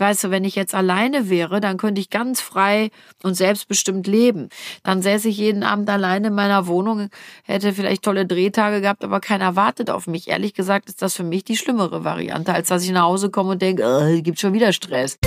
Weißt du, wenn ich jetzt alleine wäre, dann könnte ich ganz frei und selbstbestimmt leben. Dann säße ich jeden Abend alleine in meiner Wohnung, hätte vielleicht tolle Drehtage gehabt, aber keiner wartet auf mich. Ehrlich gesagt ist das für mich die schlimmere Variante, als dass ich nach Hause komme und denke, äh, gibt schon wieder Stress.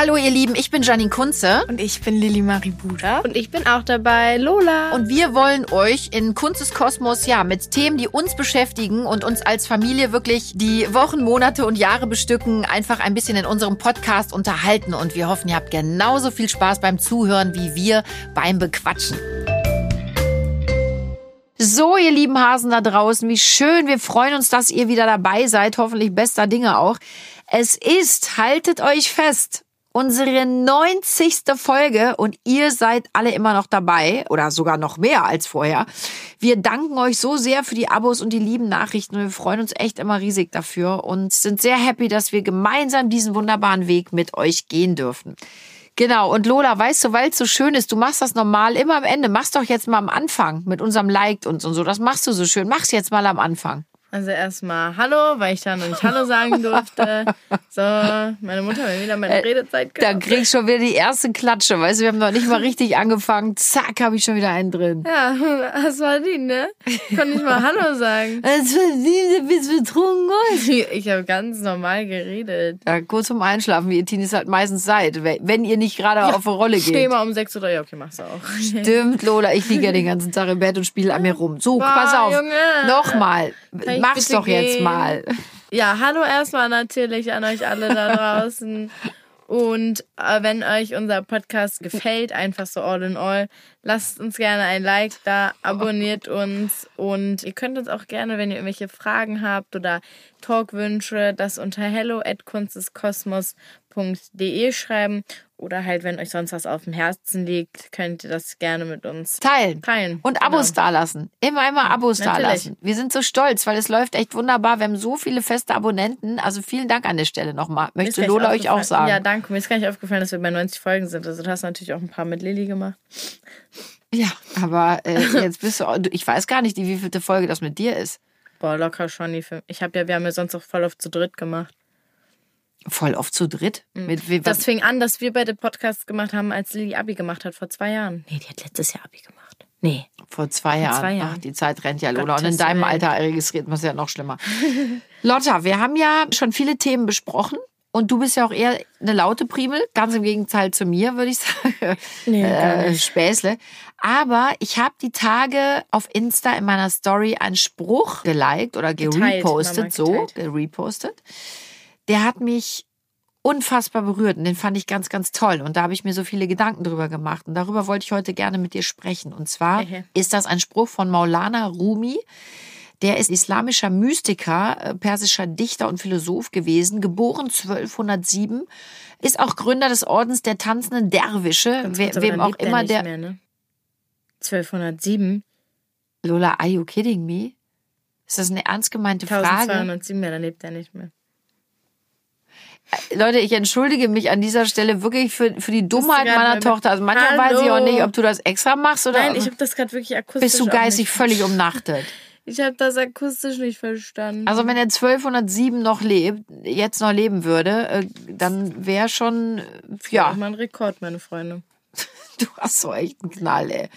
Hallo ihr Lieben, ich bin Janine Kunze. Und ich bin Lilly Marie Buda. Und ich bin auch dabei, Lola. Und wir wollen euch in Kunzes Kosmos ja mit Themen, die uns beschäftigen und uns als Familie wirklich die Wochen, Monate und Jahre bestücken, einfach ein bisschen in unserem Podcast unterhalten. Und wir hoffen, ihr habt genauso viel Spaß beim Zuhören wie wir beim Bequatschen. So, ihr lieben Hasen da draußen, wie schön. Wir freuen uns, dass ihr wieder dabei seid. Hoffentlich bester Dinge auch. Es ist, haltet euch fest, unsere 90. Folge und ihr seid alle immer noch dabei oder sogar noch mehr als vorher. Wir danken euch so sehr für die Abos und die lieben Nachrichten und wir freuen uns echt immer riesig dafür und sind sehr happy, dass wir gemeinsam diesen wunderbaren Weg mit euch gehen dürfen. Genau, und Lola, weißt du, weil es so schön ist, du machst das normal immer am Ende. Mach's doch jetzt mal am Anfang mit unserem Liked und so. Das machst du so schön. Mach's jetzt mal am Anfang. Also erstmal Hallo, weil ich da noch nicht Hallo sagen durfte. So, meine Mutter hat mir wieder meine äh, Redezeit gehabt. Dann krieg ich schon wieder die erste Klatsche. Weißt du, wir haben noch nicht mal richtig angefangen. Zack, habe ich schon wieder einen drin. Ja, hast verdient, ne? Konnte nicht mal Hallo sagen. Das verdient, du bist betrunken. Ich habe ganz normal geredet. Ja, kurz zum Einschlafen, wie ihr Teenies halt meistens seid. Wenn ihr nicht gerade ja, auf eine Rolle geht. Ich stehe mal um 6 Uhr. Ja, okay, mach's auch. Stimmt, Lola. Ich liege ja den ganzen Tag im Bett und spiele an mir rum. So, Boah, pass auf. Junge. Nochmal mach's doch gehen? jetzt mal. Ja, hallo erstmal natürlich an euch alle da draußen. Und äh, wenn euch unser Podcast gefällt, einfach so all in all, lasst uns gerne ein Like da, abonniert uns und ihr könnt uns auch gerne, wenn ihr irgendwelche Fragen habt oder Talkwünsche, das unter hello at kunsteskosmos.de schreiben oder halt, wenn euch sonst was auf dem Herzen liegt, könnt ihr das gerne mit uns teilen. teilen. Und Abos genau. dalassen. Immer, immer Abos Natürlich. dalassen. Wir sind so stolz, weil es läuft echt wunderbar. Wir haben so viele feste Abonnenten. Also vielen Dank an der Stelle nochmal. Möchte Lola euch auch sagen. Ja, danke. Mir ist gar nicht aufgefallen, dass wir bei 90 Folgen sind. Also du hast natürlich auch ein paar mit Lilly gemacht. Ja, aber äh, jetzt bist du, ich weiß gar nicht, die wievielte Folge das mit dir ist. Boah, locker schon. Die ich habe ja, wir haben ja sonst auch voll oft zu dritt gemacht. Voll oft zu dritt. Mhm. Mit, das fing an, dass wir beide Podcasts gemacht haben, als Lilly Abi gemacht hat, vor zwei Jahren. Nee, die hat letztes Jahr Abi gemacht. Nee. Vor zwei Jahren. Zwei Jahren. Ach, die Zeit rennt ja, Lola. Und in deinem Alter registriert man es ja noch schlimmer. Lotta, wir haben ja schon viele Themen besprochen. Und du bist ja auch eher eine laute Primel, ganz im Gegenteil zu mir, würde ich sagen. Nee, äh, Späßle. Aber ich habe die Tage auf Insta in meiner Story einen Spruch geliked oder gerepostet, so, gerepostet der hat mich unfassbar berührt und den fand ich ganz, ganz toll. Und da habe ich mir so viele Gedanken drüber gemacht. Und darüber wollte ich heute gerne mit dir sprechen. Und zwar okay. ist das ein Spruch von Maulana Rumi. Der ist islamischer Mystiker, äh, persischer Dichter und Philosoph gewesen, geboren 1207, ist auch Gründer des Ordens der tanzenden Derwische, we wem auch immer der. Mehr, ne? 1207? Lola, are you kidding me? Ist das eine ernst gemeinte Frage? 1207, ja, dann lebt er nicht mehr. Leute, ich entschuldige mich an dieser Stelle wirklich für, für die Dummheit meiner Tochter. Also manchmal Hallo. weiß ich auch nicht, ob du das extra machst oder. Nein, ich habe das gerade wirklich akustisch. Bist du geistig völlig umnachtet? Ich habe das akustisch nicht verstanden. Also wenn er 1207 noch lebt, jetzt noch leben würde, äh, dann wäre schon ja. Das ist mein Rekord, meine Freunde. Du hast so echt einen Knall, ey.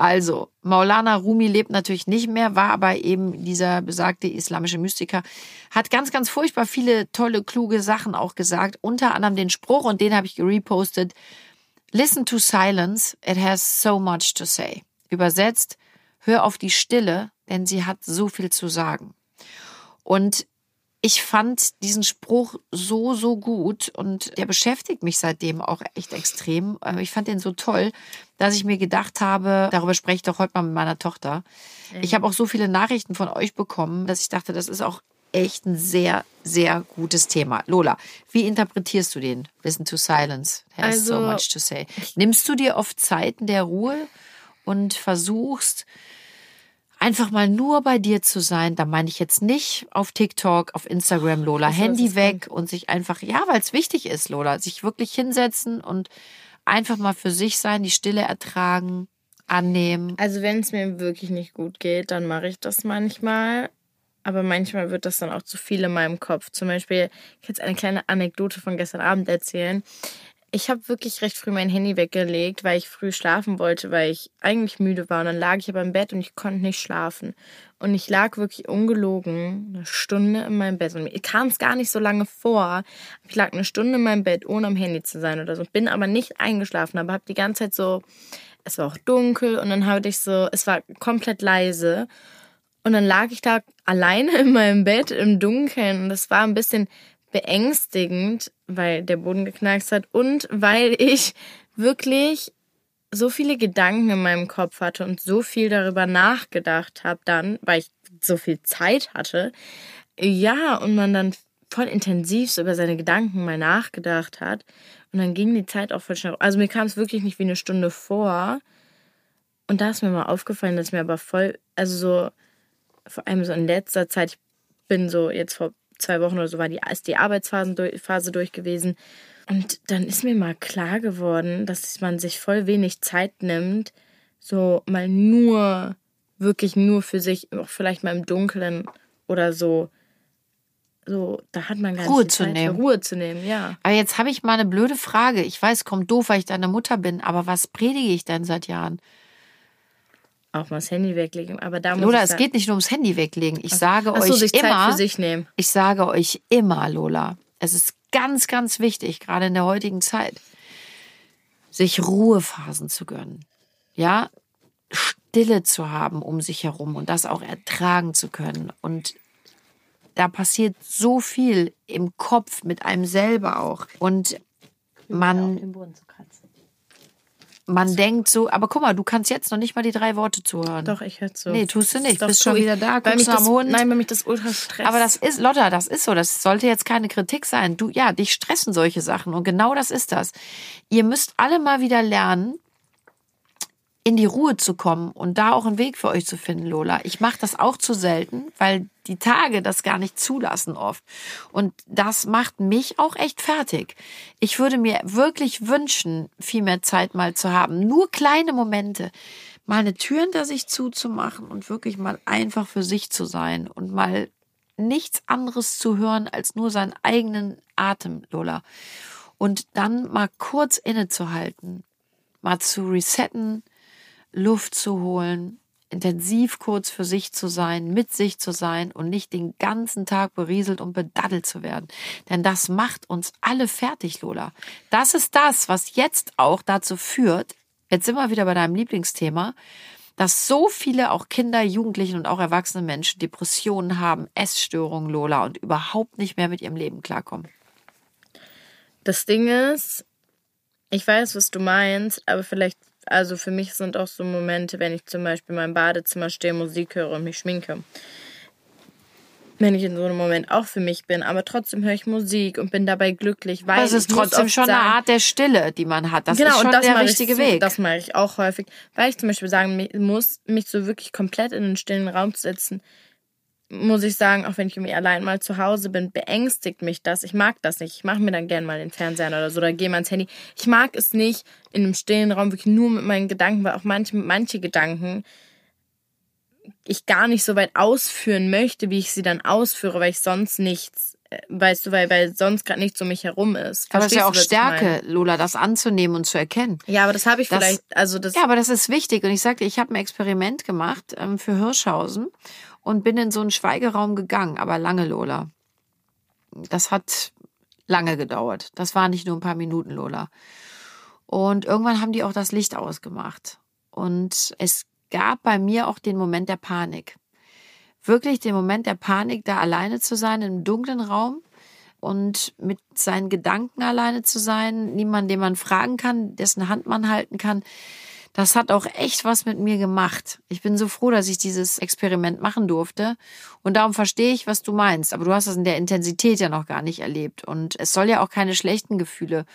Also, Maulana Rumi lebt natürlich nicht mehr, war aber eben dieser besagte islamische Mystiker, hat ganz, ganz furchtbar viele tolle, kluge Sachen auch gesagt, unter anderem den Spruch, und den habe ich gerepostet, Listen to silence, it has so much to say. Übersetzt, hör auf die Stille, denn sie hat so viel zu sagen. Und ich fand diesen Spruch so, so gut und der beschäftigt mich seitdem auch echt extrem. Äh, ich fand den so toll, dass ich mir gedacht habe, darüber spreche ich doch heute mal mit meiner Tochter. Ich habe auch so viele Nachrichten von euch bekommen, dass ich dachte, das ist auch echt ein sehr, sehr gutes Thema. Lola, wie interpretierst du den? Listen to silence. Has also, so much to say. Nimmst du dir oft Zeiten der Ruhe und versuchst, einfach mal nur bei dir zu sein. Da meine ich jetzt nicht auf TikTok, auf Instagram, Lola, also, Handy weg und sich einfach, ja, weil es wichtig ist, Lola, sich wirklich hinsetzen und einfach mal für sich sein, die Stille ertragen, annehmen. Also wenn es mir wirklich nicht gut geht, dann mache ich das manchmal. aber manchmal wird das dann auch zu viel in meinem Kopf. Zum Beispiel, ich kann jetzt eine kleine Anekdote von gestern Abend erzählen. Ich habe wirklich recht früh mein Handy weggelegt, weil ich früh schlafen wollte, weil ich eigentlich müde war. Und dann lag ich aber im Bett und ich konnte nicht schlafen. Und ich lag wirklich ungelogen eine Stunde in meinem Bett. Und mir kam es gar nicht so lange vor. Ich lag eine Stunde in meinem Bett, ohne am Handy zu sein oder so. Bin aber nicht eingeschlafen, aber habe die ganze Zeit so, es war auch dunkel und dann hatte ich so, es war komplett leise. Und dann lag ich da alleine in meinem Bett im Dunkeln und es war ein bisschen beängstigend, weil der Boden geknackst hat und weil ich wirklich so viele Gedanken in meinem Kopf hatte und so viel darüber nachgedacht habe dann, weil ich so viel Zeit hatte. Ja, und man dann voll intensiv so über seine Gedanken mal nachgedacht hat. Und dann ging die Zeit auch voll schnell. Also mir kam es wirklich nicht wie eine Stunde vor. Und da ist mir mal aufgefallen, dass mir aber voll, also so, vor allem so in letzter Zeit, ich bin so jetzt vor zwei Wochen oder so war die, ist die Arbeitsphase durch gewesen. Und dann ist mir mal klar geworden, dass man sich voll wenig Zeit nimmt, so mal nur, wirklich nur für sich, auch vielleicht mal im Dunkeln oder so. So, da hat man gar Ruhe zu Zeit nehmen. Ruhe zu nehmen, ja. Aber jetzt habe ich mal eine blöde Frage. Ich weiß, kommt doof, weil ich deine Mutter bin, aber was predige ich denn seit Jahren? Auch mal das Handy weglegen. Aber da muss Lola, ich es geht nicht nur ums Handy weglegen. Ich sage Ach so, euch sich Zeit immer, für sich nehmen. ich sage euch immer, Lola, es ist ganz, ganz wichtig, gerade in der heutigen Zeit, sich Ruhephasen zu gönnen. Ja, Stille zu haben um sich herum und das auch ertragen zu können. Und da passiert so viel im Kopf mit einem selber auch. Und man, man denkt so, aber guck mal, du kannst jetzt noch nicht mal die drei Worte zuhören. Doch, ich höre zu. Nee, tust du nicht. Doch, Bist schon ich. wieder da, Weil guckst mich du das, Hund. Nein, weil mich das ultra stresst. Aber das ist, Lotta, das ist so. Das sollte jetzt keine Kritik sein. Du, ja, dich stressen solche Sachen. Und genau das ist das. Ihr müsst alle mal wieder lernen, in die Ruhe zu kommen und da auch einen Weg für euch zu finden, Lola. Ich mache das auch zu selten, weil die Tage das gar nicht zulassen oft. Und das macht mich auch echt fertig. Ich würde mir wirklich wünschen, viel mehr Zeit mal zu haben. Nur kleine Momente. Mal eine Tür hinter sich zuzumachen und wirklich mal einfach für sich zu sein und mal nichts anderes zu hören als nur seinen eigenen Atem, Lola. Und dann mal kurz innezuhalten, mal zu resetten, Luft zu holen, intensiv kurz für sich zu sein, mit sich zu sein und nicht den ganzen Tag berieselt und bedaddelt zu werden. Denn das macht uns alle fertig, Lola. Das ist das, was jetzt auch dazu führt, jetzt sind wir wieder bei deinem Lieblingsthema, dass so viele auch Kinder, Jugendliche und auch erwachsene Menschen Depressionen haben, Essstörungen, Lola, und überhaupt nicht mehr mit ihrem Leben klarkommen. Das Ding ist, ich weiß, was du meinst, aber vielleicht, also für mich sind auch so Momente, wenn ich zum Beispiel in meinem Badezimmer stehe, Musik höre und mich schminke. Wenn ich in so einem Moment auch für mich bin, aber trotzdem höre ich Musik und bin dabei glücklich, weil Das ist trotzdem schon eine sagen- Art der Stille, die man hat. Das genau, ist schon und das der richtige ich so, Weg. Das mache ich auch häufig, weil ich zum Beispiel sagen muss, mich so wirklich komplett in den stillen Raum zu setzen, muss ich sagen, auch wenn ich irgendwie allein mal zu Hause bin, beängstigt mich das. Ich mag das nicht. Ich mache mir dann gerne mal den Fernseher oder so oder gehe mal ins Handy. Ich mag es nicht in einem stillen Raum wirklich nur mit meinen Gedanken, weil auch manche, manche Gedanken ich gar nicht so weit ausführen möchte, wie ich sie dann ausführe, weil ich sonst nichts, äh, weißt du, weil, weil sonst gerade nichts um mich herum ist. aber es ist ja auch du? Stärke, Lola, das anzunehmen und zu erkennen. Ja, aber das habe ich Das- vielleicht, also das, Ja, aber das ist wichtig. Und ich sagte, ich habe ein Experiment gemacht ähm, für Hirschhausen und bin in so einen Schweigeraum gegangen, aber lange, Lola. Das hat lange gedauert. Das war nicht nur ein paar Minuten, Lola. Und irgendwann haben die auch das Licht ausgemacht. Und es gab bei mir auch den Moment der Panik. Wirklich den Moment der Panik, da alleine zu sein, im dunklen Raum und mit seinen Gedanken alleine zu sein, niemand, den man fragen kann, dessen Hand man halten kann. Das hat auch echt was mit mir gemacht. Ich bin so froh, dass ich dieses Experiment machen durfte. Und darum verstehe ich, was du meinst. Aber du hast das in der Intensität ja noch gar nicht erlebt. Und es soll ja auch keine schlechten Gefühle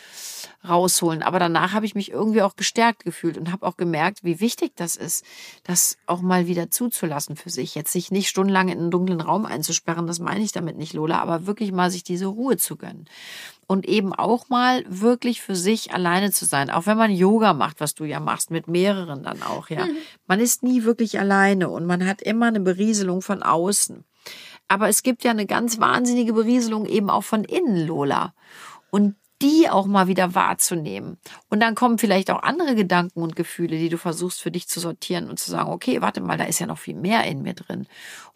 rausholen. Aber danach habe ich mich irgendwie auch gestärkt gefühlt und habe auch gemerkt, wie wichtig das ist, das auch mal wieder zuzulassen für sich. Jetzt sich nicht stundenlang in einen dunklen Raum einzusperren, das meine ich damit nicht, Lola, aber wirklich mal sich diese Ruhe zu gönnen. Und eben auch mal wirklich für sich alleine zu sein. Auch wenn man Yoga macht, was du ja machst, mit mehreren dann auch, ja. Man ist nie wirklich alleine und man hat immer eine Berieselung von außen. Aber es gibt ja eine ganz wahnsinnige Berieselung eben auch von innen, Lola. Und die auch mal wieder wahrzunehmen. Und dann kommen vielleicht auch andere Gedanken und Gefühle, die du versuchst für dich zu sortieren und zu sagen, okay, warte mal, da ist ja noch viel mehr in mir drin.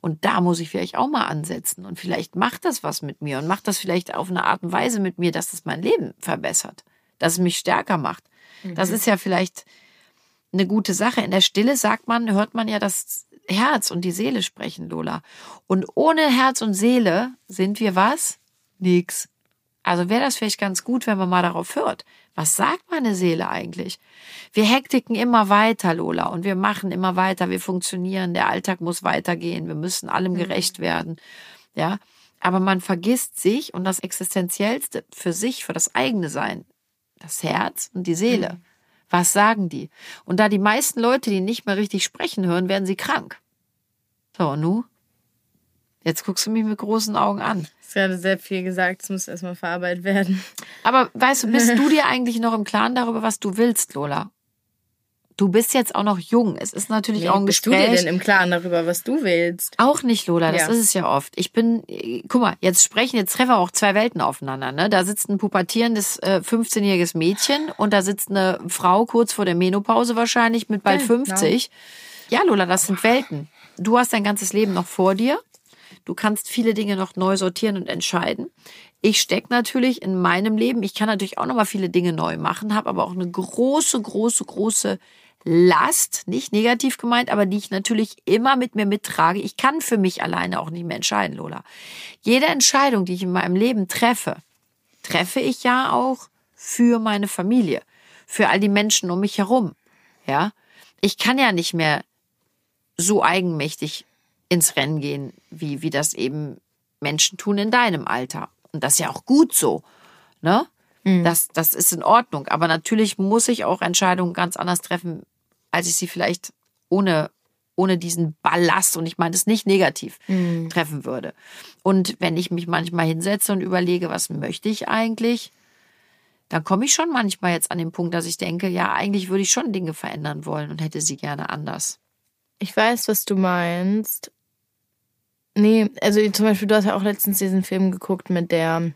Und da muss ich vielleicht auch mal ansetzen. Und vielleicht macht das was mit mir und macht das vielleicht auf eine Art und Weise mit mir, dass es mein Leben verbessert, dass es mich stärker macht. Mhm. Das ist ja vielleicht eine gute Sache. In der Stille sagt man, hört man ja das Herz und die Seele sprechen, Lola. Und ohne Herz und Seele sind wir was? Nix. Also wäre das vielleicht ganz gut, wenn man mal darauf hört. Was sagt meine Seele eigentlich? Wir hektiken immer weiter, Lola, und wir machen immer weiter, wir funktionieren, der Alltag muss weitergehen, wir müssen allem mhm. gerecht werden. Ja, aber man vergisst sich und das Existenziellste für sich, für das eigene Sein, das Herz und die Seele. Mhm. Was sagen die? Und da die meisten Leute, die nicht mehr richtig sprechen hören, werden sie krank. So, und nu? Jetzt guckst du mich mit großen Augen an. Hast gerade sehr viel gesagt, es muss erstmal verarbeitet werden. Aber weißt du, bist du dir eigentlich noch im Klaren darüber, was du willst, Lola? Du bist jetzt auch noch jung. Es ist natürlich nee, auch ein bist Gespräch. Bist du dir denn im Klaren darüber, was du willst? Auch nicht, Lola. Das ja. ist es ja oft. Ich bin, guck mal, jetzt sprechen, jetzt treffen wir auch zwei Welten aufeinander. Ne? Da sitzt ein pubertierendes äh, 15-jähriges Mädchen und da sitzt eine Frau kurz vor der Menopause wahrscheinlich mit bald ja, 50. Genau. Ja, Lola, das sind Welten. Du hast dein ganzes Leben noch vor dir. Du kannst viele Dinge noch neu sortieren und entscheiden. Ich stecke natürlich in meinem Leben. Ich kann natürlich auch noch mal viele Dinge neu machen, habe aber auch eine große, große, große Last, nicht negativ gemeint, aber die ich natürlich immer mit mir mittrage. Ich kann für mich alleine auch nicht mehr entscheiden, Lola. Jede Entscheidung, die ich in meinem Leben treffe, treffe ich ja auch für meine Familie, für all die Menschen um mich herum. Ja, ich kann ja nicht mehr so eigenmächtig ins Rennen gehen, wie, wie das eben Menschen tun in deinem Alter. Und das ist ja auch gut so. Ne? Mhm. Das, das ist in Ordnung. Aber natürlich muss ich auch Entscheidungen ganz anders treffen, als ich sie vielleicht ohne, ohne diesen Ballast, und ich meine das nicht negativ, mhm. treffen würde. Und wenn ich mich manchmal hinsetze und überlege, was möchte ich eigentlich, dann komme ich schon manchmal jetzt an den Punkt, dass ich denke, ja, eigentlich würde ich schon Dinge verändern wollen und hätte sie gerne anders. Ich weiß, was du meinst. Nee, also zum Beispiel, du hast ja auch letztens diesen Film geguckt mit der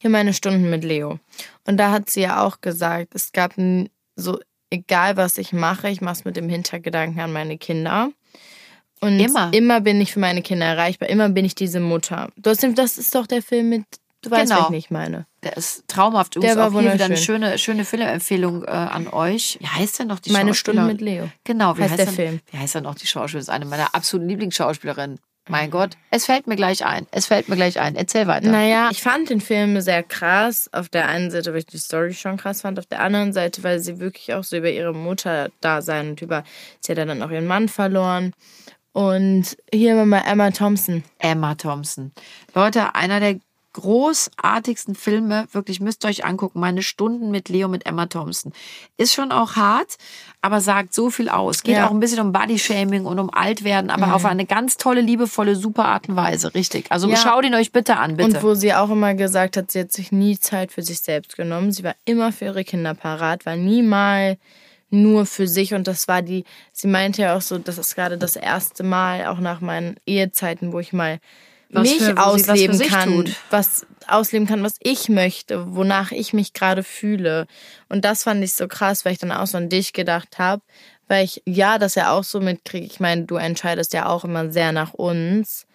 Hier meine Stunden mit Leo. Und da hat sie ja auch gesagt, es gab so, egal was ich mache, ich mache es mit dem Hintergedanken an meine Kinder. Und immer. immer bin ich für meine Kinder erreichbar, immer bin ich diese Mutter. Du hast, das ist doch der Film mit Du weißt, genau. was ich nicht meine. Der ist traumhaft. Der war auch hier wieder eine schöne, schöne Filmempfehlung äh, an euch. Wie heißt denn noch die Meine Stunde mit Leo. Genau, wie heißt, heißt der denn, Film? Wie heißt denn noch die Schauspielerin? Das ist eine meiner absoluten Lieblingsschauspielerinnen. Mein Gott, es fällt mir gleich ein. Es fällt mir gleich ein. Erzähl weiter. Naja, ich fand den Film sehr krass. Auf der einen Seite, weil ich die Story schon krass fand. Auf der anderen Seite, weil sie wirklich auch so über ihre Mutter da sein und über, sie hat dann auch ihren Mann verloren. Und hier haben wir mal Emma Thompson. Emma Thompson. Leute, einer der großartigsten Filme. Wirklich müsst ihr euch angucken. Meine Stunden mit Leo mit Emma Thompson. Ist schon auch hart, aber sagt so viel aus. Geht ja. auch ein bisschen um Bodyshaming und um Altwerden, aber mhm. auf eine ganz tolle, liebevolle, super Art und Weise. Richtig. Also ja. schaut ihn euch bitte an, bitte. Und wo sie auch immer gesagt hat, sie hat sich nie Zeit für sich selbst genommen. Sie war immer für ihre Kinder parat, war nie mal nur für sich und das war die, sie meinte ja auch so, das ist gerade das erste Mal, auch nach meinen Ehezeiten, wo ich mal was mich für, ausleben was kann, tut. was ausleben kann, was ich möchte, wonach ich mich gerade fühle. Und das fand ich so krass, weil ich dann auch so an dich gedacht habe, weil ich ja das ja auch so mitkriege. Ich meine, du entscheidest ja auch immer sehr nach uns,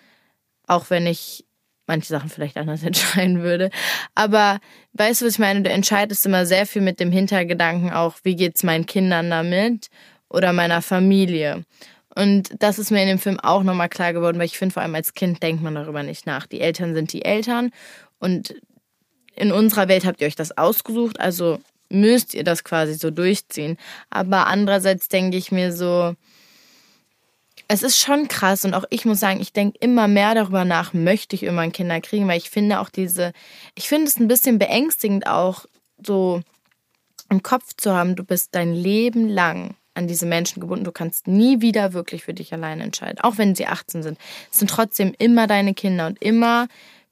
auch wenn ich manche Sachen vielleicht anders entscheiden würde. Aber weißt du, was ich meine? Du entscheidest immer sehr viel mit dem Hintergedanken auch, wie geht's meinen Kindern damit oder meiner Familie. Und das ist mir in dem Film auch nochmal klar geworden, weil ich finde, vor allem als Kind denkt man darüber nicht nach. Die Eltern sind die Eltern und in unserer Welt habt ihr euch das ausgesucht, also müsst ihr das quasi so durchziehen. Aber andererseits denke ich mir so, es ist schon krass und auch ich muss sagen, ich denke immer mehr darüber nach, möchte ich irgendwann Kinder kriegen, weil ich finde auch diese, ich finde es ein bisschen beängstigend auch so im Kopf zu haben, du bist dein Leben lang an diese Menschen gebunden. Du kannst nie wieder wirklich für dich alleine entscheiden, auch wenn sie 18 sind. Es sind trotzdem immer deine Kinder und immer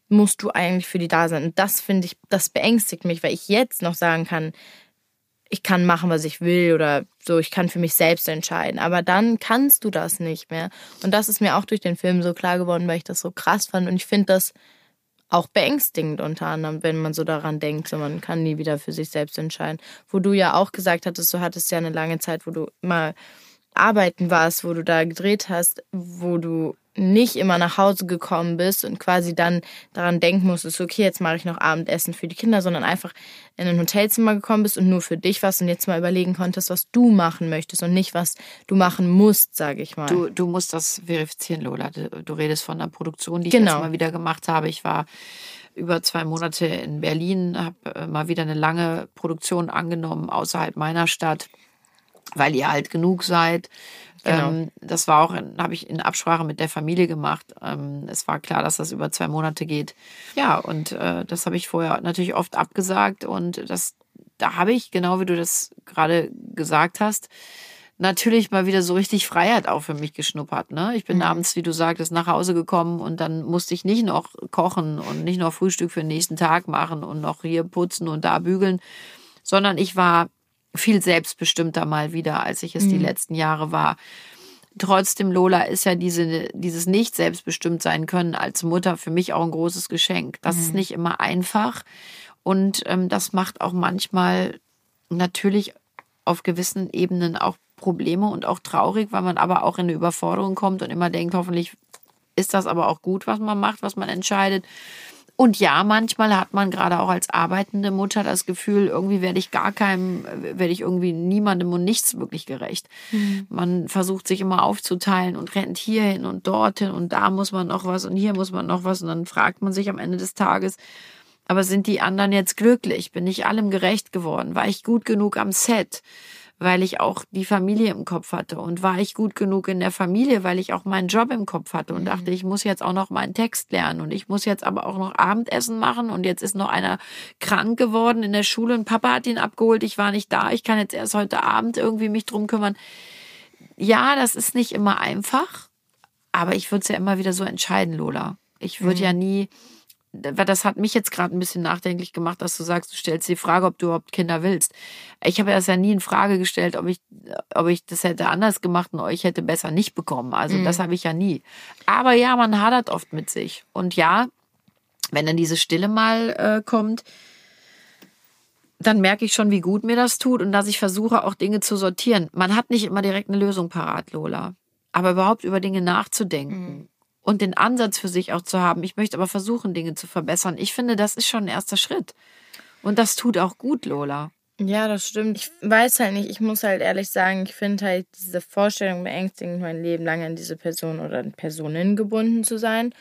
musst du eigentlich für die da sein. Und das finde ich, das beängstigt mich, weil ich jetzt noch sagen kann, ich kann machen, was ich will oder So, ich kann für mich selbst entscheiden. Aber dann kannst du das nicht mehr. Und das ist mir auch durch den Film so klar geworden, weil ich das so krass fand. Und ich finde das auch beängstigend unter anderem, wenn man so daran denkt, so man kann nie wieder für sich selbst entscheiden. Wo du ja auch gesagt hattest, du hattest ja eine lange Zeit, wo du mal arbeiten warst, wo du da gedreht hast, wo du nicht immer nach Hause gekommen bist und quasi dann daran denken musstest, okay, jetzt mache ich noch Abendessen für die Kinder, sondern einfach in ein Hotelzimmer gekommen bist und nur für dich was und jetzt mal überlegen konntest, was du machen möchtest und nicht, was du machen musst, sage ich mal. Du, du musst das verifizieren, Lola. Du, redest von einer Produktion, die ich genau. jetzt mal wieder gemacht habe. Ich war über zwei Monate in Berlin, habe äh, mal wieder eine lange Produktion angenommen außerhalb meiner Stadt weil ihr alt genug seid. Genau. Ähm, das war auch, habe ich in Absprache mit der Familie gemacht. Ähm, es war klar, dass das über zwei Monate geht. Ja, und äh, das habe ich vorher natürlich oft abgesagt. Und das, da habe ich, genau wie du das gerade gesagt hast, natürlich mal wieder so richtig Freiheit auch für mich geschnuppert. Ne? Ich bin mhm. abends, wie du sagtest, nach Hause gekommen und dann musste ich nicht noch kochen und nicht noch Frühstück für den nächsten Tag machen und noch hier putzen und da bügeln, sondern ich war viel selbstbestimmter mal wieder, als ich es mhm. die letzten Jahre war. Trotzdem, Lola, ist ja diese, dieses nicht selbstbestimmt sein können als Mutter für mich auch ein großes Geschenk. Das mhm. ist nicht immer einfach. Und ähm, das macht auch manchmal natürlich auf gewissen Ebenen auch Probleme und auch traurig, weil man aber auch in eine Überforderung kommt und immer denkt, hoffentlich ist das aber auch gut, was man macht, was man entscheidet. Und ja, manchmal hat man gerade auch als arbeitende Mutter das Gefühl, irgendwie werde ich gar keinem, werde ich irgendwie niemandem und nichts wirklich gerecht. Mhm. Man versucht sich immer aufzuteilen und rennt hierhin und dorthin und da muss man noch was und hier muss man noch was und dann fragt man sich am Ende des Tages, aber sind die anderen jetzt glücklich? Bin ich allem gerecht geworden? War ich gut genug am Set? Weil ich auch die Familie im Kopf hatte. Und war ich gut genug in der Familie, weil ich auch meinen Job im Kopf hatte und mhm. dachte, ich muss jetzt auch noch meinen Text lernen und ich muss jetzt aber auch noch Abendessen machen und jetzt ist noch einer krank geworden in der Schule und Papa hat ihn abgeholt, ich war nicht da, ich kann jetzt erst heute Abend irgendwie mich drum kümmern. Ja, das ist nicht immer einfach, aber ich würde es ja immer wieder so entscheiden, Lola. Ich würde mhm. ja nie das hat mich jetzt gerade ein bisschen nachdenklich gemacht, dass du sagst, du stellst die Frage, ob du überhaupt Kinder willst. Ich habe das ja nie in Frage gestellt, ob ich, ob ich das hätte anders gemacht und euch hätte besser nicht bekommen. Also mhm. das habe ich ja nie. Aber ja, man hadert oft mit sich. Und ja, wenn dann diese Stille mal äh, kommt, dann merke ich schon, wie gut mir das tut und dass ich versuche, auch Dinge zu sortieren. Man hat nicht immer direkt eine Lösung parat, Lola. Aber überhaupt über Dinge nachzudenken. Mhm und den Ansatz für sich auch zu haben. Ich möchte aber versuchen, Dinge zu verbessern. Ich finde, das ist schon ein erster Schritt. Und das tut auch gut, Lola. Ja, das stimmt. Ich weiß halt nicht, ich muss halt ehrlich sagen, ich finde halt diese Vorstellung beängstigend, mein Leben lang an diese Person oder an Personen gebunden zu sein.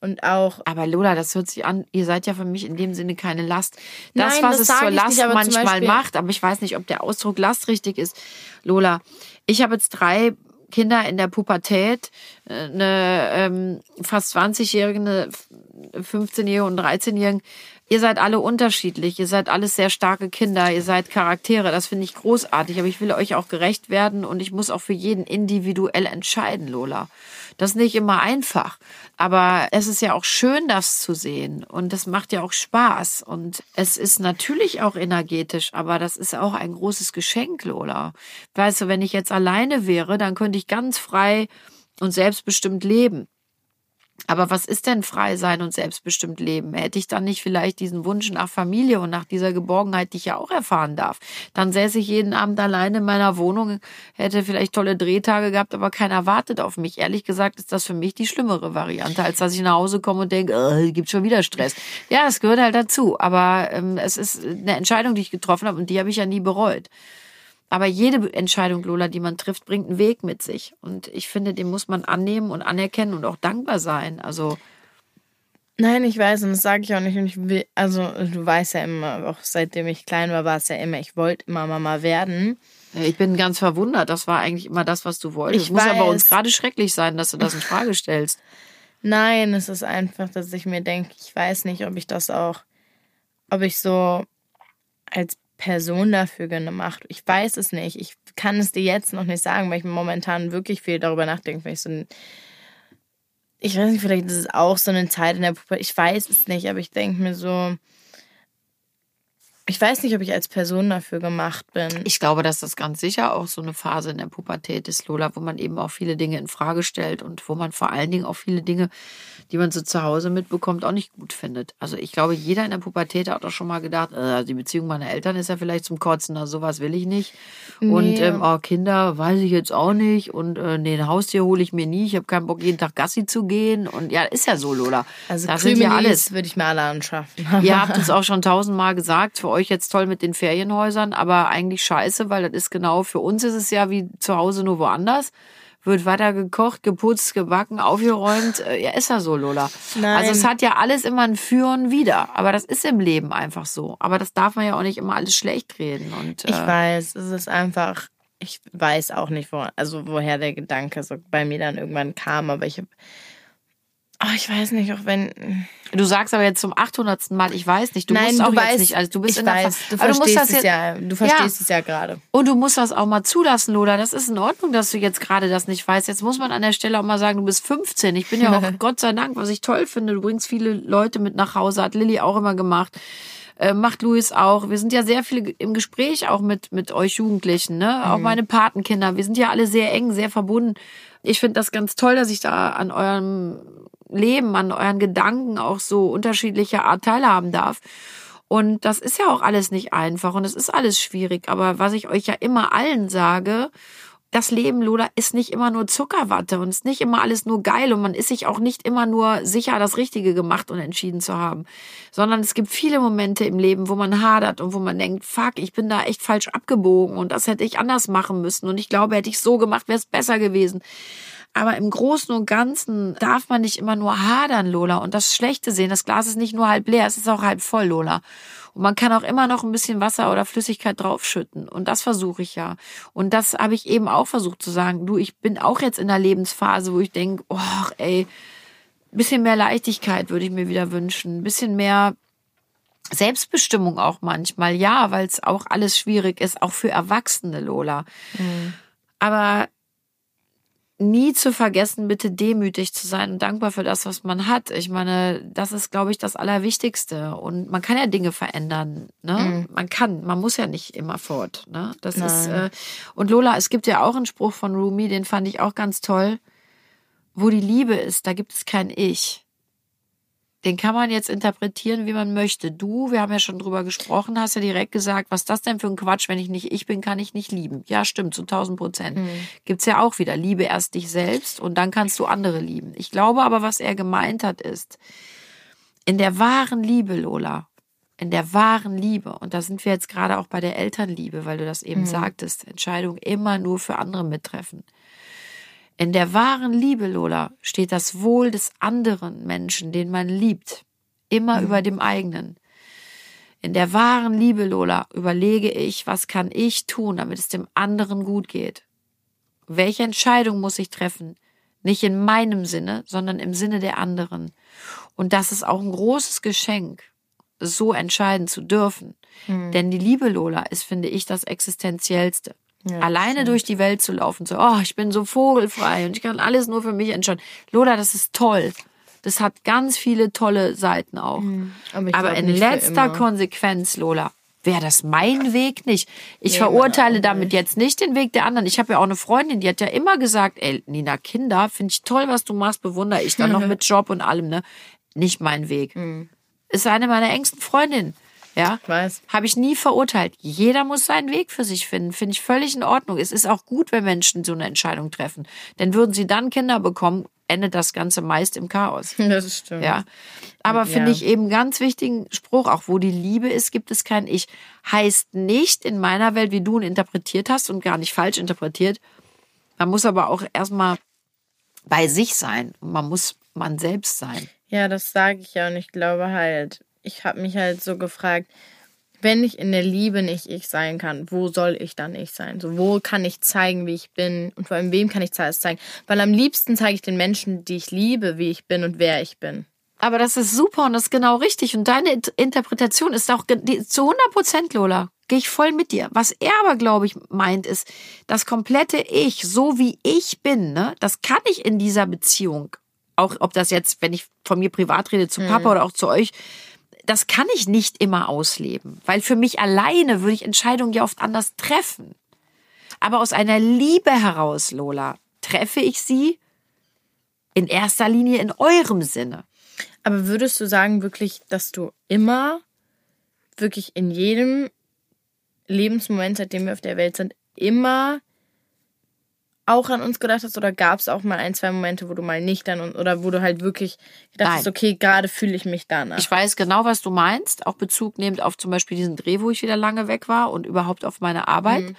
Und auch. Aber Lola, das hört sich an, ihr seid ja für mich in dem Sinne keine Last. Das, Nein, was das es zur Last nicht, manchmal macht, aber ich weiß nicht, ob der Ausdruck Last richtig ist. Lola, ich habe jetzt drei Kinder in der Pubertät, äh, eine ähm, fast 20-Jährige, eine 15-Jährige und 13-Jährige. Ihr seid alle unterschiedlich, ihr seid alles sehr starke Kinder, ihr seid Charaktere, das finde ich großartig, aber ich will euch auch gerecht werden und ich muss auch für jeden individuell entscheiden, Lola. Das ist nicht immer einfach. Aber es ist ja auch schön, das zu sehen. Und das macht ja auch Spaß. Und es ist natürlich auch energetisch, aber das ist auch ein großes Geschenk, Lola. Weißt du, wenn ich jetzt alleine wäre, dann könnte ich ganz frei und selbstbestimmt leben. Aber was ist denn frei sein und selbstbestimmt leben? Hätte ich dann nicht vielleicht diesen Wunsch nach Familie und nach dieser Geborgenheit, die ich ja auch erfahren darf? Dann säße ich jeden Abend alleine in meiner Wohnung, hätte vielleicht tolle Drehtage gehabt, aber keiner wartet auf mich. Ehrlich gesagt ist das für mich die schlimmere Variante, als dass ich nach Hause komme und denke, äh, gibt schon wieder Stress. Ja, es gehört halt dazu. Aber ähm, es ist eine Entscheidung, die ich getroffen habe und die habe ich ja nie bereut. Aber jede Entscheidung, Lola, die man trifft, bringt einen Weg mit sich. Und ich finde, den muss man annehmen und anerkennen und auch dankbar sein. Also. Nein, ich weiß und das sage ich auch nicht. Und ich will, also du weißt ja immer, auch seitdem ich klein war, war es ja immer, ich wollte immer Mama werden. Ich bin ganz verwundert. Das war eigentlich immer das, was du wolltest. Ich muss weiß. aber uns gerade schrecklich sein, dass du das in Frage stellst. Nein, es ist einfach, dass ich mir denke, ich weiß nicht, ob ich das auch, ob ich so als Person dafür gemacht? Ich weiß es nicht. Ich kann es dir jetzt noch nicht sagen, weil ich momentan wirklich viel darüber nachdenke, ich so ein ich weiß nicht, vielleicht ist es auch so eine Zeit in der Pubertät. Ich weiß es nicht, aber ich denke mir so, Ich weiß nicht, ob ich als Person dafür gemacht bin. Ich glaube, dass das ganz sicher auch so eine Phase in der Pubertät ist, Lola, wo man eben auch viele Dinge in Frage stellt und wo man vor allen Dingen auch viele Dinge, die man so zu Hause mitbekommt, auch nicht gut findet. Also ich glaube, jeder in der Pubertät hat auch schon mal gedacht, äh, die Beziehung meiner Eltern ist ja vielleicht zum Kotzen, also sowas will ich nicht. Und Nee. ähm, oh, Kinder weiß ich jetzt auch nicht und äh, nee, ein Haustier hole ich mir nie. Ich habe keinen Bock, jeden Tag Gassi zu gehen. Und ja, ist ja so, Lola. Also das sind ja Krümelis alles. würde ich mir alle anschaffen. Ihr habt es auch schon tausendmal gesagt, für euch jetzt toll mit den Ferienhäusern, aber eigentlich scheiße, weil das ist genau, für uns ist es ja wie zu Hause nur woanders. Wird weiter gekocht, geputzt, gebacken, aufgeräumt. Äh, Ja, ist ja so, Lola. Nein. Also es hat ja alles immer ein Für und Wider. Aber das ist im Leben einfach so. Aber das darf man ja auch nicht immer alles schlecht reden. Und, Ich äh, weiß, es ist einfach, ich weiß auch nicht, wo, also woher der Gedanke so bei mir dann irgendwann kam, aber ich habe, oh, ich weiß nicht, auch wenn, Du sagst aber jetzt zum 800. Mal, ich weiß nicht. Du nein, musst auch du jetzt weißt, nicht. Also du bist in der weiß, Ver- du Aber musst verstehst das es jetzt- ja, du verstehst es ja gerade. Und du musst das auch mal zulassen, Lola. Das ist in Ordnung, dass du jetzt gerade das nicht weißt. Jetzt muss man an der Stelle auch mal sagen, du bist 15. Ich bin ja auch, Gott sei Dank, was ich toll finde, du bringst viele Leute mit nach Hause, hat Lilly auch immer gemacht. Äh, macht Luis auch. Wir sind ja sehr viele im Gespräch auch mit, mit euch Jugendlichen, ne? Auch meine Patenkinder. Wir sind ja alle sehr eng, sehr verbunden. Ich finde das ganz toll, dass ich da an eurem Leben, an euren Gedanken auch so unterschiedlicher Art teilhaben darf. Und das ist ja auch alles nicht einfach und es ist alles schwierig. Aber was ich euch ja immer allen sage, das Leben, Lola, ist nicht immer nur Zuckerwatte und ist nicht immer alles nur geil und man ist sich auch nicht immer nur sicher, das Richtige gemacht und entschieden zu haben. Sondern es gibt viele Momente im Leben, wo man hadert und wo man denkt, fuck, ich bin da echt falsch abgebogen und das hätte ich anders machen müssen und ich glaube, hätte ich so gemacht, wäre es besser gewesen. Aber im Großen und Ganzen darf man nicht immer nur hadern, Lola, und das Schlechte sehen. Das Glas ist nicht nur halb leer, es ist auch halb voll, Lola. Und man kann auch immer noch ein bisschen Wasser oder Flüssigkeit draufschütten. Und das versuche ich ja. Und das habe ich eben auch versucht zu sagen. Du, ich bin auch jetzt in der Lebensphase, wo ich denke, oh, ey, bisschen mehr Leichtigkeit würde ich mir wieder wünschen. Ein bisschen mehr Selbstbestimmung auch manchmal. Ja, weil es auch alles schwierig ist, auch für Erwachsene, Lola. Aber nie zu vergessen, bitte demütig zu sein und dankbar für das, was man hat. Ich meine, das ist, glaube ich, das Allerwichtigste. Und man kann ja Dinge verändern. Ne? Man kann, man muss ja nicht immer fort. Ne? Das ist äh, und Lola, es gibt ja auch einen Spruch von Rumi, den fand ich auch ganz toll. Wo die Liebe ist, da gibt es kein Ich. Den kann man jetzt interpretieren, wie man möchte. Du, wir haben ja schon drüber gesprochen, hast ja direkt gesagt, was ist das denn für ein Quatsch, wenn ich nicht ich bin, kann ich nicht lieben. Ja, stimmt, zu 1000 Prozent. Gibt's ja auch wieder. Liebe erst dich selbst und dann kannst du andere lieben. Ich glaube aber, was er gemeint hat, ist, in der wahren Liebe, Lola, in der wahren Liebe, und da sind wir jetzt gerade auch bei der Elternliebe, weil du das eben sagtest, Entscheidung immer nur für andere mittreffen. In der wahren Liebe, Lola, steht das Wohl des anderen Menschen, den man liebt, immer über dem eigenen. In der wahren Liebe, Lola, überlege ich, was kann ich tun, damit es dem anderen gut geht. Welche Entscheidung muss ich treffen? Nicht in meinem Sinne, sondern im Sinne der anderen. Und das ist auch ein großes Geschenk, so entscheiden zu dürfen. Denn die Liebe, Lola, ist, finde ich, das Existenziellste. Alleine durch die Welt zu laufen, so, oh, ich bin so vogelfrei und ich kann alles nur für mich entscheiden. Lola, das ist toll. Das hat ganz viele tolle Seiten auch. Aber, ich Aber glaub in letzter. Konsequenz, Lola, wäre das mein Weg nicht. Ich Nee, verurteile damit jetzt nicht den Weg der anderen. Ich habe ja auch eine Freundin, die hat ja immer gesagt, ey, Nina, Kinder, finde ich toll, was du machst, bewundere ich dann noch mit Job und allem, ne? Nicht mein Weg. Ist eine meiner engsten Freundinnen. Ja, Ich weiß. habe ich nie verurteilt. Jeder muss seinen Weg für sich finden. Finde ich völlig in Ordnung. Es ist auch gut, wenn Menschen so eine Entscheidung treffen. Denn würden sie dann Kinder bekommen, endet das Ganze meist im Chaos. Das stimmt. Ja. Aber finde ich eben ganz wichtigen Spruch, auch wo die Liebe ist, gibt es kein Ich. Heißt nicht in meiner Welt, wie du ihn interpretiert hast und gar nicht falsch interpretiert. Man muss aber auch erstmal bei sich sein. Man muss man selbst sein. Ja, das sage ich ja und ich glaube halt, ich habe mich halt so gefragt, wenn ich in der Liebe nicht ich sein kann, wo soll ich dann ich sein? So, wo kann ich zeigen, wie ich bin und vor allem wem kann ich das zeigen? Weil am liebsten zeige ich den Menschen, die ich liebe, wie ich bin und wer ich bin. Aber das ist super und das ist genau richtig. Und deine Int- Interpretation ist auch zu 100 Prozent, Lola. Gehe ich voll mit dir. Was er aber, glaube ich, meint, ist, das komplette Ich, so wie ich bin, ne, das kann ich in dieser Beziehung. Auch ob das jetzt, wenn ich von mir privat rede, zu Papa oder auch zu euch, das kann ich nicht immer ausleben, weil für mich alleine würde ich Entscheidungen ja oft anders treffen. Aber aus einer Liebe heraus, Lola, treffe ich sie in erster Linie in eurem Sinne. Aber würdest du sagen wirklich, dass du immer, wirklich in jedem Lebensmoment, seitdem wir auf der Welt sind, immer auch an uns gedacht hast? Oder gab es auch mal ein, zwei Momente, wo du mal nicht an uns, oder wo du halt wirklich gedacht Nein. hast, okay, gerade fühle ich mich danach? Ich weiß genau, was du meinst, auch Bezug nehmend auf zum Beispiel diesen Dreh, wo ich wieder lange weg war und überhaupt auf meine Arbeit.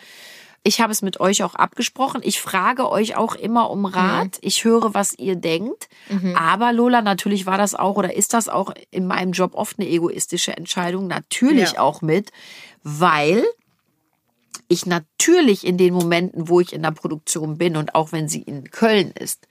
Ich habe es mit euch auch abgesprochen. Ich frage euch auch immer um Rat. Ich höre, was ihr denkt. Aber Lola, natürlich war das auch oder ist das auch in meinem Job oft eine egoistische Entscheidung. Natürlich Ja. auch mit, weil ich natürlich in den Momenten, wo ich in der Produktion bin und auch wenn sie in Köln ist,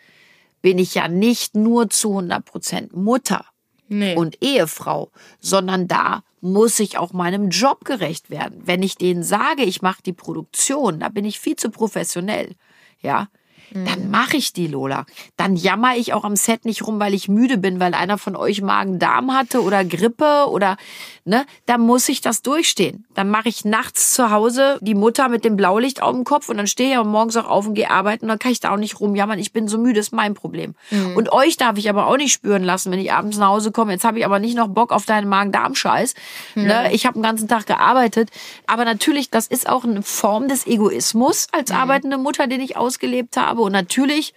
bin ich ja nicht nur zu 100 Prozent Mutter nee. und Ehefrau, sondern da muss ich auch meinem Job gerecht werden. Wenn ich denen sage, ich mache die Produktion, da bin ich viel zu professionell, ja, dann mache ich die, Lola. Dann jammer ich auch am Set nicht rum, weil ich müde bin, weil einer von euch Magen-Darm hatte oder Grippe oder, ne, dann muss ich das durchstehen. Dann mache ich nachts zu Hause die Mutter mit dem Blaulicht auf dem Kopf und dann stehe ich aber morgens auch auf und gehe arbeiten und dann kann ich da auch nicht rumjammern. Ich bin so müde, ist mein Problem. Und euch darf ich aber auch nicht spüren lassen, wenn ich abends nach Hause komme. Jetzt habe ich aber nicht noch Bock auf deinen Magen-Darm-Scheiß. Ne? Ich habe den ganzen Tag gearbeitet. Aber natürlich, das ist auch eine Form des Egoismus als arbeitende Mutter, den ich ausgelebt habe. Und natürlich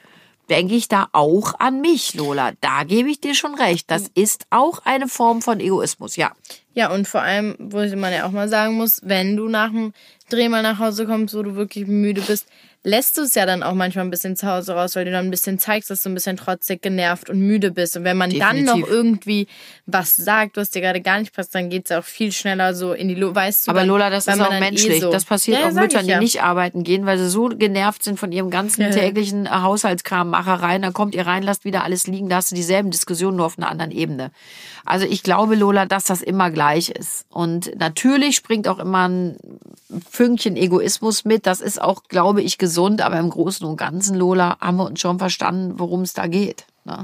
denke ich da auch an mich, Lola. Da gebe ich dir schon recht. Das ist auch eine Form von Egoismus, ja. Ja, und vor allem, wo man ja auch mal sagen muss, wenn du nach dem Dreh mal nach Hause kommst, wo du wirklich müde bist, lässt du es ja dann auch manchmal ein bisschen zu Hause raus, weil du dann ein bisschen zeigst, dass du ein bisschen trotzig genervt und müde bist. Und wenn man dann Definitiv. noch irgendwie was sagt, was dir gerade gar nicht passt, dann geht's auch viel schneller so in die Lo weißt du. Aber dann, Lola, das ist auch dann eh menschlich. so- Das passiert Ja, auch Müttern, ja. die nicht arbeiten gehen, weil sie so genervt sind von ihrem ganzen Ja, ja. täglichen äh, Haushaltskrammachereien. Dann kommt ihr rein, lasst wieder alles liegen. Da hast du dieselben Diskussionen, nur auf einer anderen Ebene. Also ich glaube, Lola, dass das immer gleich ist. Und natürlich springt auch immer ein Fünkchen Egoismus mit. Das ist auch, glaube ich, gesund. Aber im Großen und Ganzen, Lola, haben wir uns schon verstanden, worum es da geht. Ne?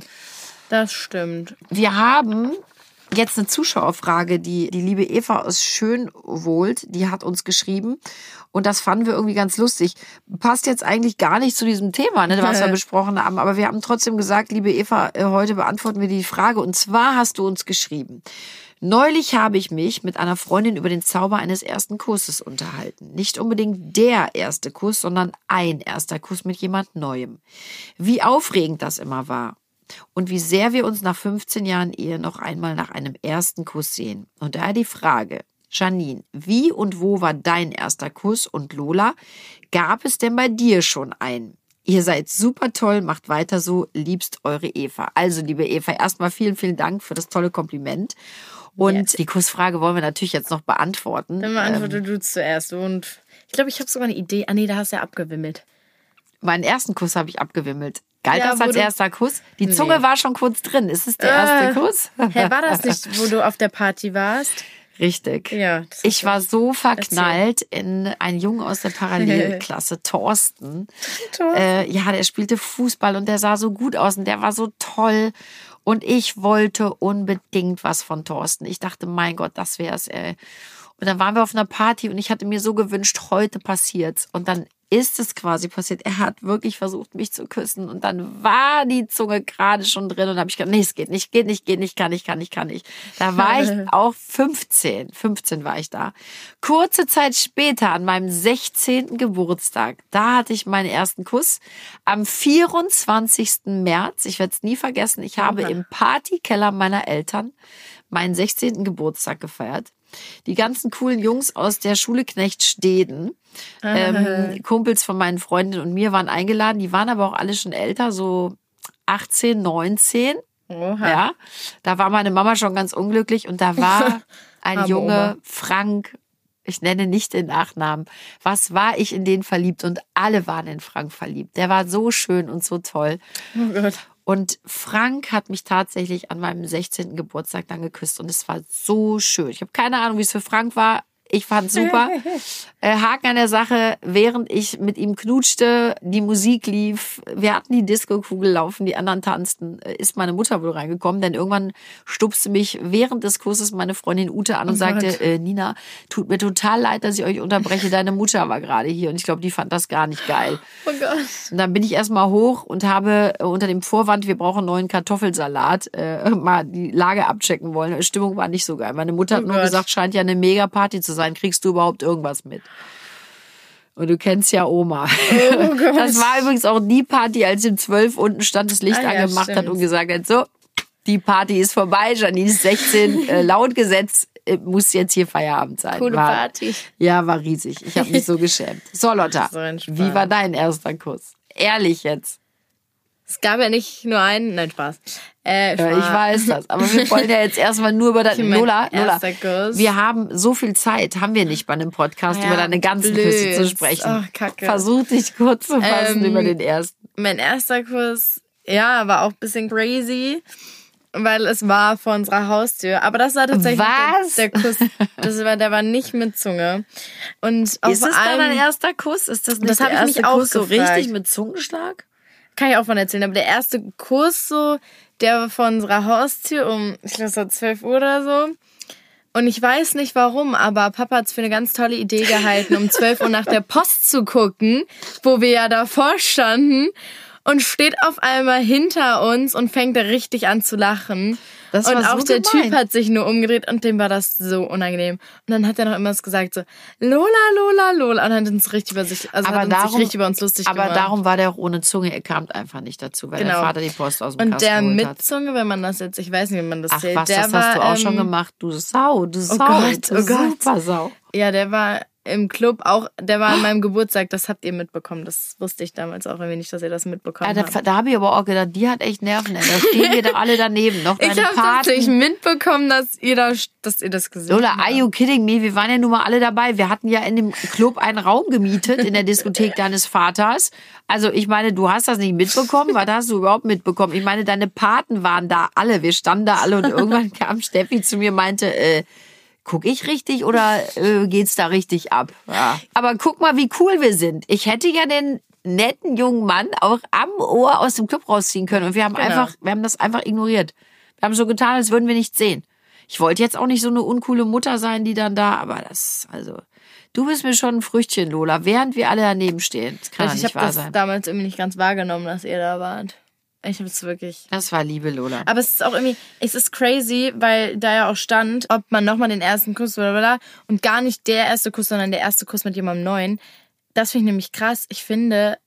Das stimmt. Wir haben jetzt eine Zuschauerfrage, die die liebe Eva aus Schönwohlt, die hat uns geschrieben und das fanden wir irgendwie ganz lustig. Passt jetzt eigentlich gar nicht zu diesem Thema, ne, was wir besprochen haben, aber wir haben trotzdem gesagt, liebe Eva, äh, heute beantworten wir die Frage und zwar hast du uns geschrieben. Neulich habe ich mich mit einer Freundin über den Zauber eines ersten Kusses unterhalten. Nicht unbedingt der erste Kuss, sondern ein erster Kuss mit jemand Neuem. Wie aufregend das immer war und wie sehr wir uns nach 15 Jahren Ehe noch einmal nach einem ersten Kuss sehen. Und daher die Frage, Janine, wie und wo war dein erster Kuss? Und Lola, gab es denn bei dir schon einen? Ihr seid super toll, macht weiter so, liebst eure Eva. Also, liebe Eva, erstmal vielen, vielen Dank für das tolle Kompliment. Und Yes. die Kussfrage wollen wir natürlich jetzt noch beantworten. Dann beantworte du zuerst. Und ich glaube, ich habe sogar eine Idee. Ah nee, da hast du ja abgewimmelt. Meinen ersten Kuss habe ich abgewimmelt. Galt Ja, das als erster Kuss? Die Zunge war schon kurz drin. Ist es der erste Äh, Kuss? Hä, war das nicht, wo du auf der Party warst? Richtig. Ja. Ich war so verknallt in einen Jungen aus der Parallelklasse, Thorsten. Thorsten. Äh, ja, der spielte Fußball und der sah so gut aus und der war so toll. Und ich wollte unbedingt was von Thorsten. Ich dachte, mein Gott, das wär's, ey. Und dann waren wir auf einer Party und ich hatte mir so gewünscht, heute passiert's. Und dann ist es quasi passiert. Er hat wirklich versucht, mich zu küssen. Und dann war die Zunge gerade schon drin. Und habe ich gedacht, nee, es geht nicht, geht nicht, geht nicht, kann nicht, kann nicht, kann nicht. Da war ich auch 15. 15 war ich da. Kurze Zeit später, an meinem 16. Geburtstag, da hatte ich meinen ersten Kuss. Am 24. März, ich werde es nie vergessen, ich habe im Partykeller meiner Eltern meinen 16. Geburtstag gefeiert. Die ganzen coolen Jungs aus der Schule Knechtsteden, ähm, Kumpels von meinen Freundinnen und mir waren eingeladen. Die waren aber auch alle schon älter, so 18, 19. Oha. Ja, da war meine Mama schon ganz unglücklich und da war ein Junge. Frank, ich nenne nicht den Nachnamen. Was war ich in den verliebt und alle waren in Frank verliebt. Der war so schön und so toll. Oh Gott. Und Frank hat mich tatsächlich an meinem 16. Geburtstag dann geküsst und es war so schön. Ich habe keine Ahnung, wie es für Frank war. Ich fand super. Äh, Haken an der Sache, während ich mit ihm knutschte, die Musik lief, wir hatten die Disco-Kugel laufen, die anderen tanzten, äh, ist meine Mutter wohl reingekommen, denn irgendwann stupste mich während des Kurses meine Freundin Ute an und Oh sagte, äh, Nina, tut mir total leid, dass ich euch unterbreche, deine Mutter war gerade hier und ich glaube, die fand das gar nicht geil. Oh Gott. Und dann bin ich erstmal hoch und habe äh, unter dem Vorwand, wir brauchen neuen Kartoffelsalat, äh, mal die Lage abchecken wollen. Die Stimmung war nicht so geil. Meine Mutter hat Oh nur Gott. gesagt, scheint ja eine Mega-Party zu sein. Kriegst du überhaupt irgendwas mit? Und du kennst ja Oma. Oh. Das war übrigens auch die Party, als im 12 unten stand, das Licht Ah ja, angemacht hat stimmt. und gesagt hat, so, die Party ist vorbei, Janine ist 16, äh, laut Gesetz äh, muss jetzt hier Feierabend sein. Coole war, Party. Ja, war riesig. Ich habe mich so geschämt. So, Lotta, wie war dein erster Kuss? Ehrlich jetzt. Es gab ja nicht nur einen, nein, Spaß. Äh, Ja, ich weiß das. Aber wir wollen ja jetzt erstmal nur über das. Lola, Lola, Kuss. wir haben so viel Zeit, haben wir nicht bei einem Podcast, Ja, über deine ganzen blöd. Küsse zu sprechen. Ach, Kacke. Versuch dich kurz zu fassen Ähm, über den ersten. Mein erster Kuss, ja, war auch ein bisschen crazy, weil es war vor unserer Haustür. Aber das war tatsächlich Was? Der, der Kuss. Das war, der war nicht mit Zunge. Und auf Ist das dann allem, dein erster Kuss? Ist das nicht Das der hab ich mich erste auch Kuss so gefragt. richtig mit Zungenschlag? Kann ich auch von erzählen, aber der erste Kurs so, der war vor unserer Haustür um, ich glaube, es war 12 Uhr oder so. Und ich weiß nicht warum, aber Papa hat es für eine ganz tolle Idee gehalten, um 12 Uhr nach der Post zu gucken, wo wir ja davor standen und steht auf einmal hinter uns und fängt richtig an zu lachen. Das und war auch so der gemein. Typ hat sich nur umgedreht und dem war das so unangenehm. Und dann hat er noch immer gesagt so, Lola, Lola, Lola. Und dann hat uns richtig über sich, also Aber hat uns darum- sich richtig über uns lustig Aber gemacht. darum war der auch ohne Zunge. Er kam einfach nicht dazu, weil der Genau. Vater die Post aus dem Und Kasten der mit hat. Zunge, wenn man das jetzt, ich weiß nicht, wie man das Ach zählt, was, der das war, hast du auch ähm, schon gemacht. Du Sau, du Sau. Gott, du oh Gott. Super Sau. Ja, der war im Club auch, der war an meinem Geburtstag, das habt ihr mitbekommen. Das wusste ich damals auch irgendwie nicht, dass ihr das mitbekommen Ja, da, habt. da habe ich aber auch gedacht, die hat echt Nerven. Da stehen wir doch alle daneben. Noch Ich habe Paten. mitbekommen, dass ihr, da, dass ihr das gesehen Lola, habt. are you kidding me? Wir waren ja nun mal alle dabei. Wir hatten ja in dem Club einen Raum gemietet in der Diskothek deines Vaters. Also ich meine, du hast das nicht mitbekommen. Was hast du überhaupt mitbekommen? Ich meine, deine Paten waren da alle. Wir standen da alle und irgendwann kam Steffi zu mir und meinte, äh, guck ich richtig oder äh, geht's da richtig ab? Ja. Aber guck mal, wie cool wir sind. Ich hätte ja den netten jungen Mann auch am Ohr aus dem Club rausziehen können und wir haben Genau. einfach, wir haben das einfach ignoriert. Wir haben so getan, als würden wir nichts sehen. Ich wollte jetzt auch nicht so eine uncoole Mutter sein, die dann da, aber das, also, du bist mir schon ein Früchtchen, Lola, während wir alle daneben stehen. Das kann ich nicht habe wahr das sein. damals irgendwie nicht ganz wahrgenommen, dass ihr da wart. Ich habe es wirklich. Das war Liebe, Lola. Aber es ist auch irgendwie, es ist crazy, weil da ja auch stand, ob man nochmal den ersten Kuss oder und gar nicht der erste Kuss, sondern der erste Kuss mit jemandem Neuen. Das finde ich nämlich krass. Ich finde,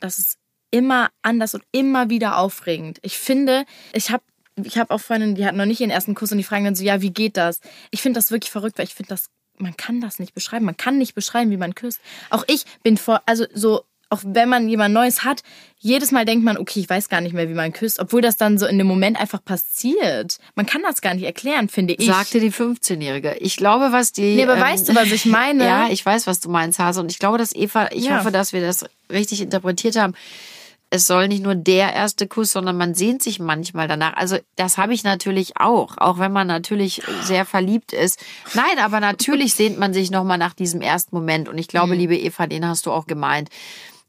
das ist immer anders und immer wieder aufregend. Ich finde, ich habe ich habe auch Freundinnen, die hatten noch nicht ihren ersten Kuss und die fragen dann so, ja, wie geht das? Ich finde das wirklich verrückt, weil ich finde das, man kann das nicht beschreiben. Man kann nicht beschreiben, wie man küsst. Auch ich bin vor, also so, auch wenn man jemand Neues hat, jedes Mal denkt man, okay, ich weiß gar nicht mehr, wie man küsst, obwohl das dann so in dem Moment einfach passiert. Man kann das gar nicht erklären, finde ich. Sagte die 15-Jährige. Ich glaube, was die. ähm, Nee, aber weißt du, was ich meine? Ja, ich weiß, was du meinst, Hase. Und ich glaube, dass Eva, ich Ja. hoffe, dass wir das richtig interpretiert haben. Es soll nicht nur der erste Kuss, sondern man sehnt sich manchmal danach. Also das habe ich natürlich auch, auch wenn man natürlich sehr verliebt ist. Nein, aber natürlich sehnt man sich nochmal nach diesem ersten Moment. Und ich glaube, Mhm. liebe Eva, den hast du auch gemeint.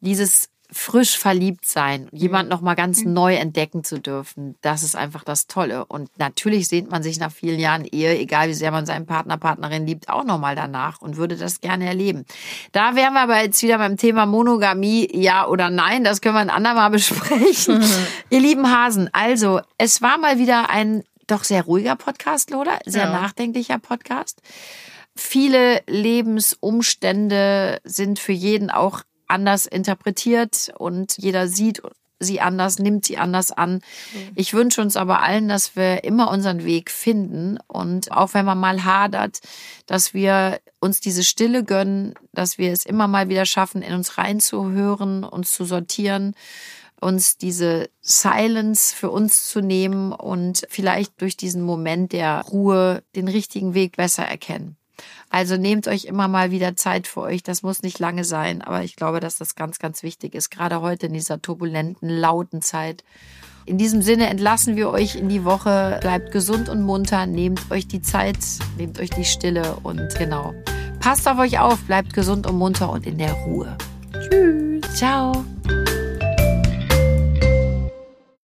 Dieses frisch verliebt sein, jemand Mhm. noch mal ganz neu entdecken zu dürfen, das ist einfach das Tolle. Und natürlich sehnt man sich nach vielen Jahren Ehe, egal wie sehr man seinen Partner, Partnerin liebt, auch noch mal danach und würde das gerne erleben. Da wären wir aber jetzt wieder beim Thema Monogamie, ja oder nein. Das können wir ein andermal besprechen. Ihr lieben Hasen, also es war mal wieder ein doch sehr ruhiger Podcast, Lola, sehr Ja. nachdenklicher Podcast. Viele Lebensumstände sind für jeden auch anders interpretiert und jeder sieht sie anders, nimmt sie anders an. Ich wünsche uns aber allen, dass wir immer unseren Weg finden und auch wenn man mal hadert, dass wir uns diese Stille gönnen, dass wir es immer mal wieder schaffen, in uns reinzuhören, uns zu sortieren, uns diese Silence für uns zu nehmen und vielleicht durch diesen Moment der Ruhe den richtigen Weg besser erkennen. Also nehmt euch immer mal wieder Zeit für euch. Das muss nicht lange sein, aber ich glaube, dass das ganz, ganz wichtig ist, gerade heute in dieser turbulenten, lauten Zeit. In diesem Sinne entlassen wir euch in die Woche. Bleibt gesund und munter, nehmt euch die Zeit, nehmt euch die Stille und genau, Passt auf euch auf, bleibt gesund und munter und in der Ruhe. Tschüss. Ciao.